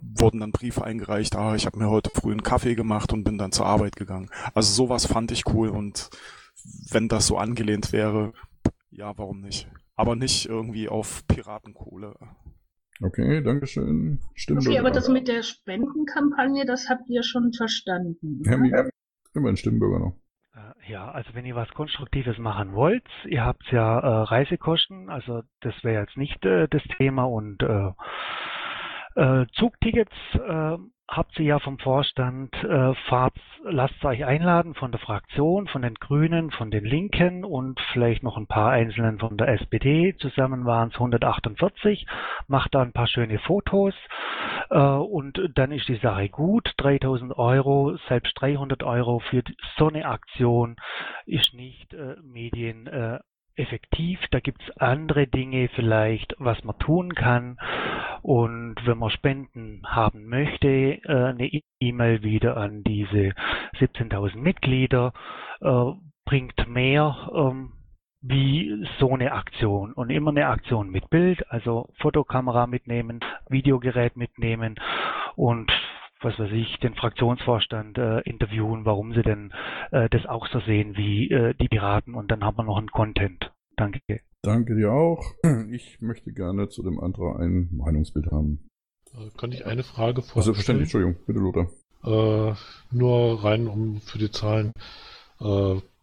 wurden dann Briefe eingereicht, ah, ich habe mir heute früh einen Kaffee gemacht und bin dann zur Arbeit gegangen. Also sowas fand ich cool und wenn das so angelehnt wäre, ja, warum nicht? aber nicht irgendwie auf Piratenkohle. Okay, Dankeschön. Stimmt. Okay, aber das mit der Spendenkampagne, das habt ihr schon verstanden. Herr Mie, immer ein Stimmbürger noch. Äh, ja, also wenn ihr was Konstruktives machen wollt, ihr habt ja äh, Reisekosten, also das wäre jetzt nicht äh, das Thema und äh, äh, Zugtickets äh, habt ihr ja vom Vorstand, äh, fahrt, lasst euch einladen von der Fraktion, von den Grünen, von den Linken und vielleicht noch ein paar Einzelnen von der SPD. Zusammen waren es 148. Macht da ein paar schöne Fotos äh, und dann ist die Sache gut. 3000 Euro, selbst 300 Euro für so eine Aktion ist nicht äh, Medien äh, effektiv. Da gibt's andere Dinge vielleicht, was man tun kann. Und wenn man Spenden haben möchte, äh, eine E-Mail wieder an diese 17.000 Mitglieder äh, bringt mehr ähm, wie so eine Aktion. Und immer eine Aktion mit Bild, also Fotokamera mitnehmen, Videogerät mitnehmen und was weiß ich, den Fraktionsvorstand äh, interviewen, warum sie denn äh, das auch so sehen wie äh, die Piraten und dann haben wir noch einen Content. Danke. Danke dir auch. Ich möchte gerne zu dem Antrag ein Meinungsbild haben. Äh, kann ich eine Frage vorstellen? Also verständlich, Entschuldigung, bitte Lothar. Äh, nur rein um für die Zahlen.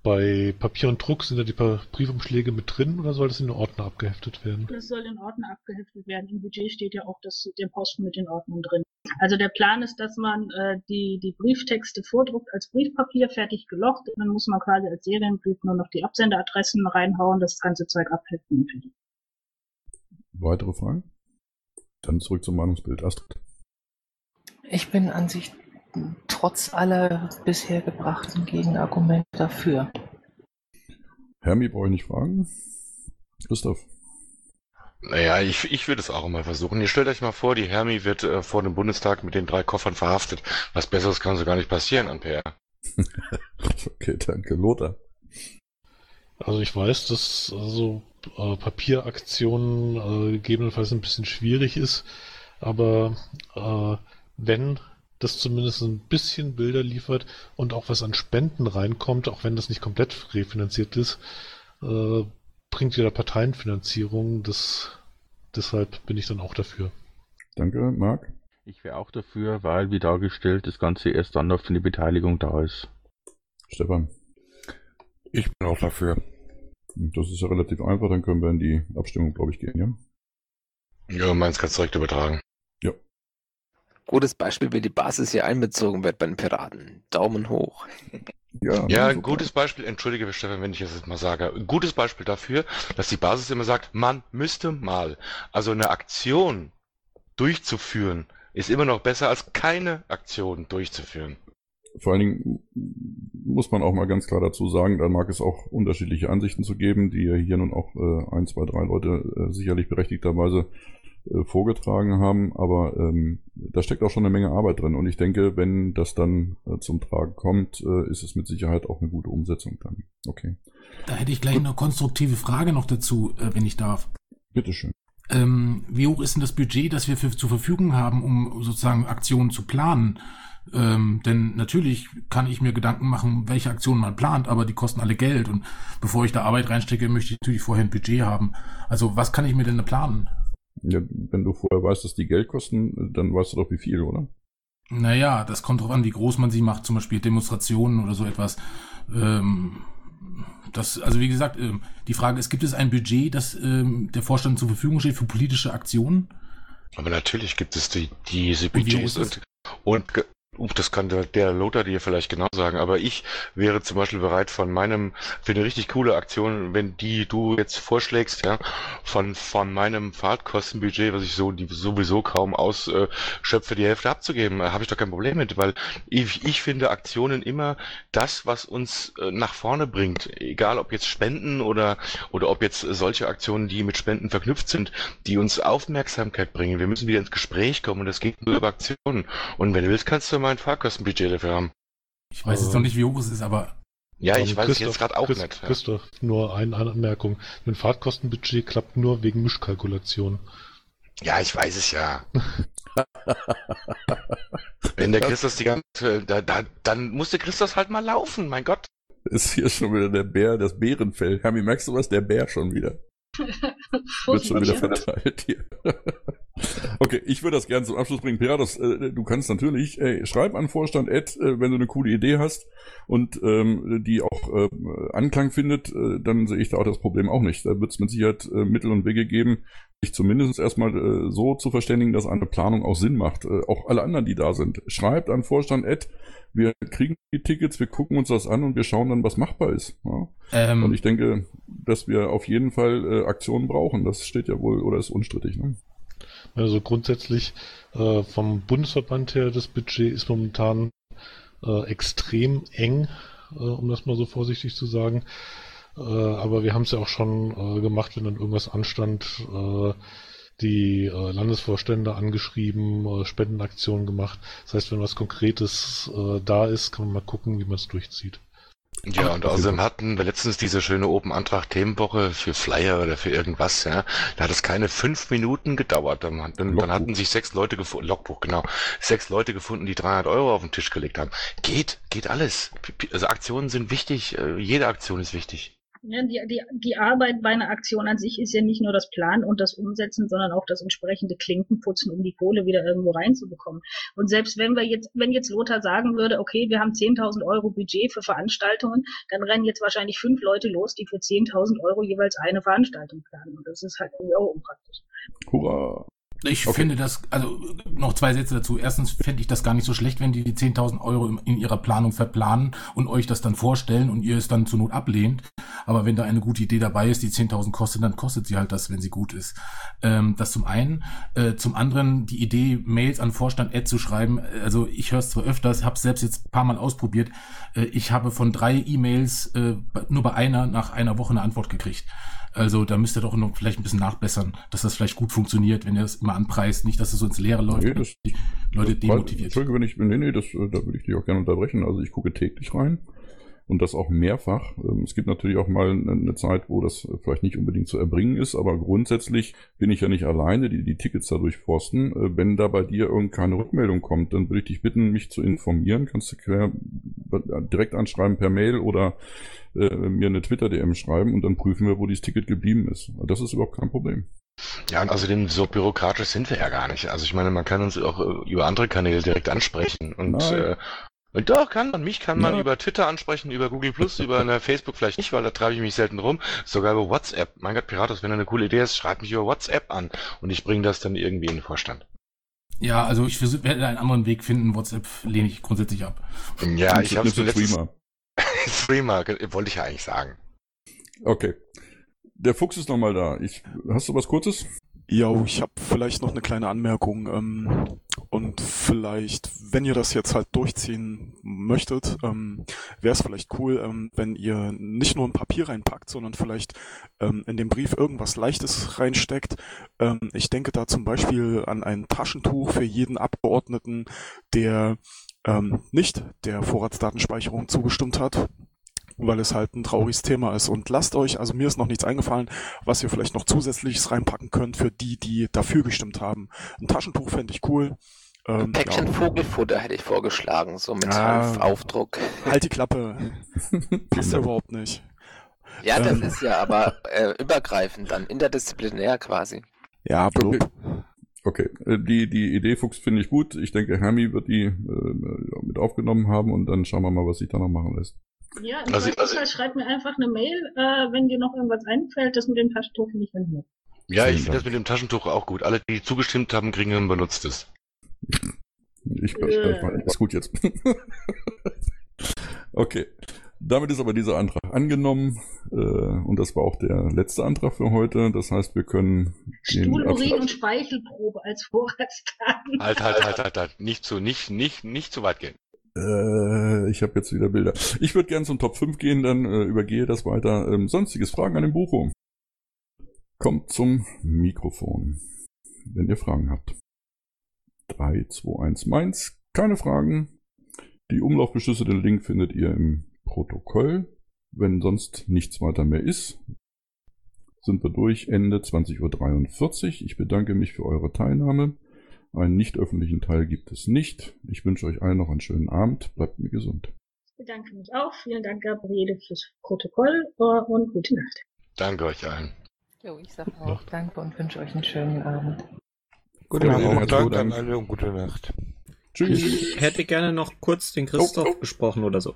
Bei Papier und Druck sind da die Briefumschläge mit drin oder soll das in den Ordner abgeheftet werden? Das soll in Ordner abgeheftet werden. Im Budget steht ja auch das, der Posten mit den Ordnern drin. Also der Plan ist, dass man äh, die, die Brieftexte vordruckt als Briefpapier, fertig gelocht. Und dann muss man quasi als Serienbrief nur noch die Absenderadressen reinhauen, das ganze Zeug abheften. Weitere Fragen? Dann zurück zum Meinungsbild. Astrid. Ich bin an sich trotz aller bisher gebrachten Gegenargumente dafür. Hermi brauche ich nicht fragen. Christoph. Naja, ich, ich würde es auch mal versuchen. Ihr stellt euch mal vor, die Hermi wird äh, vor dem Bundestag mit den drei Koffern verhaftet. Was Besseres kann so gar nicht passieren an PR. okay, danke. Lothar. Also ich weiß, dass also äh, Papieraktionen äh, gegebenenfalls ein bisschen schwierig ist, aber äh, wenn das zumindest ein bisschen Bilder liefert und auch was an Spenden reinkommt, auch wenn das nicht komplett refinanziert ist, äh, bringt wieder Parteienfinanzierung. Das, deshalb bin ich dann auch dafür. Danke, Marc. Ich wäre auch dafür, weil, wie dargestellt, das Ganze erst dann auf die Beteiligung da ist. Stefan. Ich bin auch dafür. Das ist ja relativ einfach, dann können wir in die Abstimmung, glaube ich, gehen, ja? Ja, meins kannst du direkt übertragen. Gutes Beispiel, wie die Basis hier einbezogen wird bei den Piraten. Daumen hoch. Ja, ja ein gutes Beispiel, entschuldige Stefan, wenn ich das jetzt mal sage, ein gutes Beispiel dafür, dass die Basis immer sagt, man müsste mal. Also eine Aktion durchzuführen, ist immer noch besser als keine Aktion durchzuführen. Vor allen Dingen muss man auch mal ganz klar dazu sagen, da mag es auch unterschiedliche Ansichten zu geben, die hier nun auch äh, ein, zwei, drei Leute äh, sicherlich berechtigterweise äh, vorgetragen haben, aber ähm, da steckt auch schon eine Menge Arbeit drin und ich denke, wenn das dann äh, zum Tragen kommt, äh, ist es mit Sicherheit auch eine gute Umsetzung dann. Okay. Da hätte ich gleich eine konstruktive Frage noch dazu, äh, wenn ich darf. Bitteschön. Ähm, wie hoch ist denn das Budget, das wir für, zur Verfügung haben, um sozusagen Aktionen zu planen? Ähm, denn natürlich kann ich mir Gedanken machen, welche Aktionen man plant, aber die kosten alle Geld. Und bevor ich da Arbeit reinstecke, möchte ich natürlich vorher ein Budget haben. Also was kann ich mir denn planen? Ja, wenn du vorher weißt, dass die Geld kosten, dann weißt du doch wie viel, oder? Naja, das kommt drauf an, wie groß man sie macht, zum Beispiel Demonstrationen oder so etwas. Ähm, das, also wie gesagt, ähm, die Frage ist, gibt es ein Budget, das ähm, der Vorstand zur Verfügung steht für politische Aktionen? Aber natürlich gibt es die, diese Budgets und, und, Uh, das kann der, Lothar dir vielleicht genau sagen, aber ich wäre zum Beispiel bereit von meinem, für eine richtig coole Aktion, wenn die du jetzt vorschlägst, ja, von, von meinem Fahrtkostenbudget, was ich so die sowieso kaum ausschöpfe, die Hälfte abzugeben, äh, habe ich doch kein Problem mit, weil ich, ich finde Aktionen immer das, was uns äh, nach vorne bringt, egal ob jetzt Spenden oder, oder ob jetzt solche Aktionen, die mit Spenden verknüpft sind, die uns Aufmerksamkeit bringen. Wir müssen wieder ins Gespräch kommen und das geht nur über Aktionen. Und wenn du willst, kannst du mein Fahrkostenbudget dafür haben. Ich weiß jetzt noch nicht, wie hoch es ist, aber. Ja, ich weiß es jetzt gerade auch Christ, nicht. Ja. Christoph, nur eine Anmerkung. Mein Fahrtkostenbudget klappt nur wegen Mischkalkulation. Ja, ich weiß es ja. Wenn der Christus die ganze, da, da, dann musste Christus halt mal laufen, mein Gott. Ist hier schon wieder der Bär, das Bärenfell. Hermi, merkst du was? Der Bär schon wieder. Wird schon wieder verteilt hier. Okay, ich würde das gerne zum Abschluss bringen. Piratas, äh, du kannst natürlich, ey, schreib an Vorstand Ed, äh, wenn du eine coole Idee hast und ähm, die auch äh, Anklang findet, äh, dann sehe ich da auch das Problem auch nicht. Da wird es mit Sicherheit äh, Mittel und Wege geben, sich zumindest erstmal äh, so zu verständigen, dass eine Planung auch Sinn macht. Äh, auch alle anderen, die da sind. Schreibt an Vorstand Ed, wir kriegen die Tickets, wir gucken uns das an und wir schauen dann, was machbar ist. Ja? Ähm, und ich denke, dass wir auf jeden Fall äh, Aktionen brauchen. Das steht ja wohl oder ist unstrittig. Ne? Also grundsätzlich äh, vom Bundesverband her, das Budget ist momentan äh, extrem eng, äh, um das mal so vorsichtig zu sagen. Äh, aber wir haben es ja auch schon äh, gemacht, wenn dann irgendwas anstand, äh, die Landesvorstände angeschrieben, Spendenaktionen gemacht. Das heißt, wenn was Konkretes da ist, kann man mal gucken, wie man es durchzieht. Ja, und außerdem hatten wir letztens diese schöne Open Antrag Themenwoche für Flyer oder für irgendwas, ja. Da hat es keine fünf Minuten gedauert. Dann, dann, dann hatten sich sechs Leute gefunden, Logbuch, genau, sechs Leute gefunden, die 300 Euro auf den Tisch gelegt haben. Geht, geht alles. Also Aktionen sind wichtig, äh, jede Aktion ist wichtig. Ja, die, die, die Arbeit bei einer Aktion an sich ist ja nicht nur das Planen und das Umsetzen, sondern auch das entsprechende Klinkenputzen, um die Kohle wieder irgendwo reinzubekommen. Und selbst wenn wir jetzt, wenn jetzt Lothar sagen würde, okay, wir haben 10.000 Euro Budget für Veranstaltungen, dann rennen jetzt wahrscheinlich fünf Leute los, die für 10.000 Euro jeweils eine Veranstaltung planen. Und das ist halt irgendwie auch unpraktisch. Hurra! Ich okay. finde das, also noch zwei Sätze dazu. Erstens fände ich das gar nicht so schlecht, wenn die die 10.000 Euro in ihrer Planung verplanen und euch das dann vorstellen und ihr es dann zur Not ablehnt. Aber wenn da eine gute Idee dabei ist, die 10.000 kostet, dann kostet sie halt das, wenn sie gut ist. Ähm, das zum einen. Äh, zum anderen die Idee, Mails an Vorstand Ad zu schreiben. Also ich höre es zwar öfters, habe es selbst jetzt ein paar Mal ausprobiert. Äh, ich habe von drei E-Mails äh, nur bei einer nach einer Woche eine Antwort gekriegt. Also da müsst ihr doch noch vielleicht ein bisschen nachbessern, dass das vielleicht gut funktioniert, wenn ihr das immer anpreist. Nicht, dass es so ins Leere läuft, nee, das, die Leute demotiviert. Entschuldige, wenn ich, nee, nee, das, äh, da würde ich dich auch gerne unterbrechen. Also ich gucke täglich rein und das auch mehrfach. Ähm, Es gibt natürlich auch mal eine Zeit, wo das vielleicht nicht unbedingt zu erbringen ist, aber grundsätzlich bin ich ja nicht alleine, die die Tickets da durchforsten. Äh, Wenn da bei dir irgendeine Rückmeldung kommt, dann würde ich dich bitten, mich zu informieren. Kannst du quer, direkt anschreiben per Mail oder äh, mir eine Twitter-DM schreiben und dann prüfen wir, wo dieses Ticket geblieben ist. Das ist überhaupt kein Problem. Ja, und außerdem so bürokratisch sind wir ja gar nicht. Also ich meine, man kann uns auch äh, über andere Kanäle direkt ansprechen und Nein. äh, und doch kann man, mich kann man Ja. über Twitter ansprechen, über Google Plus, über eine Facebook vielleicht nicht, weil da treibe ich mich selten rum. Sogar über WhatsApp. Mein Gott, Piratus, wenn du eine coole Idee hast, schreib mich über WhatsApp an und ich bringe das dann irgendwie in den Vorstand. Ja, also ich werde einen anderen Weg finden. WhatsApp lehne ich grundsätzlich ab. Ja, ich habe du Streamer, ge- wollte ich ja eigentlich sagen. Okay. Der Fuchs ist nochmal da. Ich, hast du was Kurzes? Ja, ich habe vielleicht noch eine kleine Anmerkung. Ähm, und vielleicht, wenn ihr das jetzt halt durchziehen möchtet, ähm, wäre es vielleicht cool, ähm, wenn ihr nicht nur ein Papier reinpackt, sondern vielleicht ähm, in den Brief irgendwas Leichtes reinsteckt. Ähm, ich denke da zum Beispiel an ein Taschentuch für jeden Abgeordneten, der ähm, nicht der Vorratsdatenspeicherung zugestimmt hat weil es halt ein trauriges Thema ist. Und lasst euch, also mir ist noch nichts eingefallen, was ihr vielleicht noch zusätzliches reinpacken könnt für die, die dafür gestimmt haben. Ein Taschentuch fände ich cool. Ähm, Päckchen ja. Vogelfutter hätte ich vorgeschlagen, so mit Ah. Hanfaufdruck. Halt die Klappe. Passt ja überhaupt nicht. Ja, das Ähm. ist ja aber äh, übergreifend dann, interdisziplinär quasi. Ja, blub. Okay, äh, die, die Idee Fuchs finde ich gut. Ich denke, Hermi wird die äh, mit aufgenommen haben und dann schauen wir mal, was sich da noch machen lässt. Ja, im Also- also- schreibt mir einfach eine Mail, äh, wenn dir noch irgendwas einfällt. Das mit dem Taschentuch finde ich ganz nett. Ja, ich finde das mit dem Taschentuch auch gut. Alle, die zugestimmt haben, kriegen ein benutztes. Ich, ich, ich, ist gut jetzt. okay. Damit ist aber dieser Antrag angenommen äh, und das war auch der letzte Antrag für heute. Das heißt, wir können Stuhl, Urin und Speichelprobe als Vorratsdaten. Halt, halt, halt, halt, halt. Nicht zu, nicht, nicht, nicht zu weit gehen. Äh, ich habe jetzt wieder Bilder. Ich würde gerne zum Top 5 gehen, dann äh, übergehe das weiter. Ähm, sonstiges Fragen an den Bucho. Kommt zum Mikrofon, wenn ihr Fragen habt. 3, 2, 1, meins. Keine Fragen. Die Umlaufbeschlüsse, den Link findet ihr im Protokoll. Wenn sonst nichts weiter mehr ist, sind wir durch. Ende 20.43 Uhr. Ich bedanke mich für eure Teilnahme. Einen nicht öffentlichen Teil gibt es nicht. Ich wünsche euch allen noch einen schönen Abend. Bleibt mir gesund. Ich bedanke mich auch. Vielen Dank, Gabriele, fürs Protokoll äh, und gute Nacht. Danke euch allen. Jo, ich sage auch Danke und wünsche euch einen schönen Abend. Gute Nacht. Danke an alle und gute Nacht. Tschüss. Ich hätte gerne noch kurz den Christoph oh, oh. gesprochen oder so.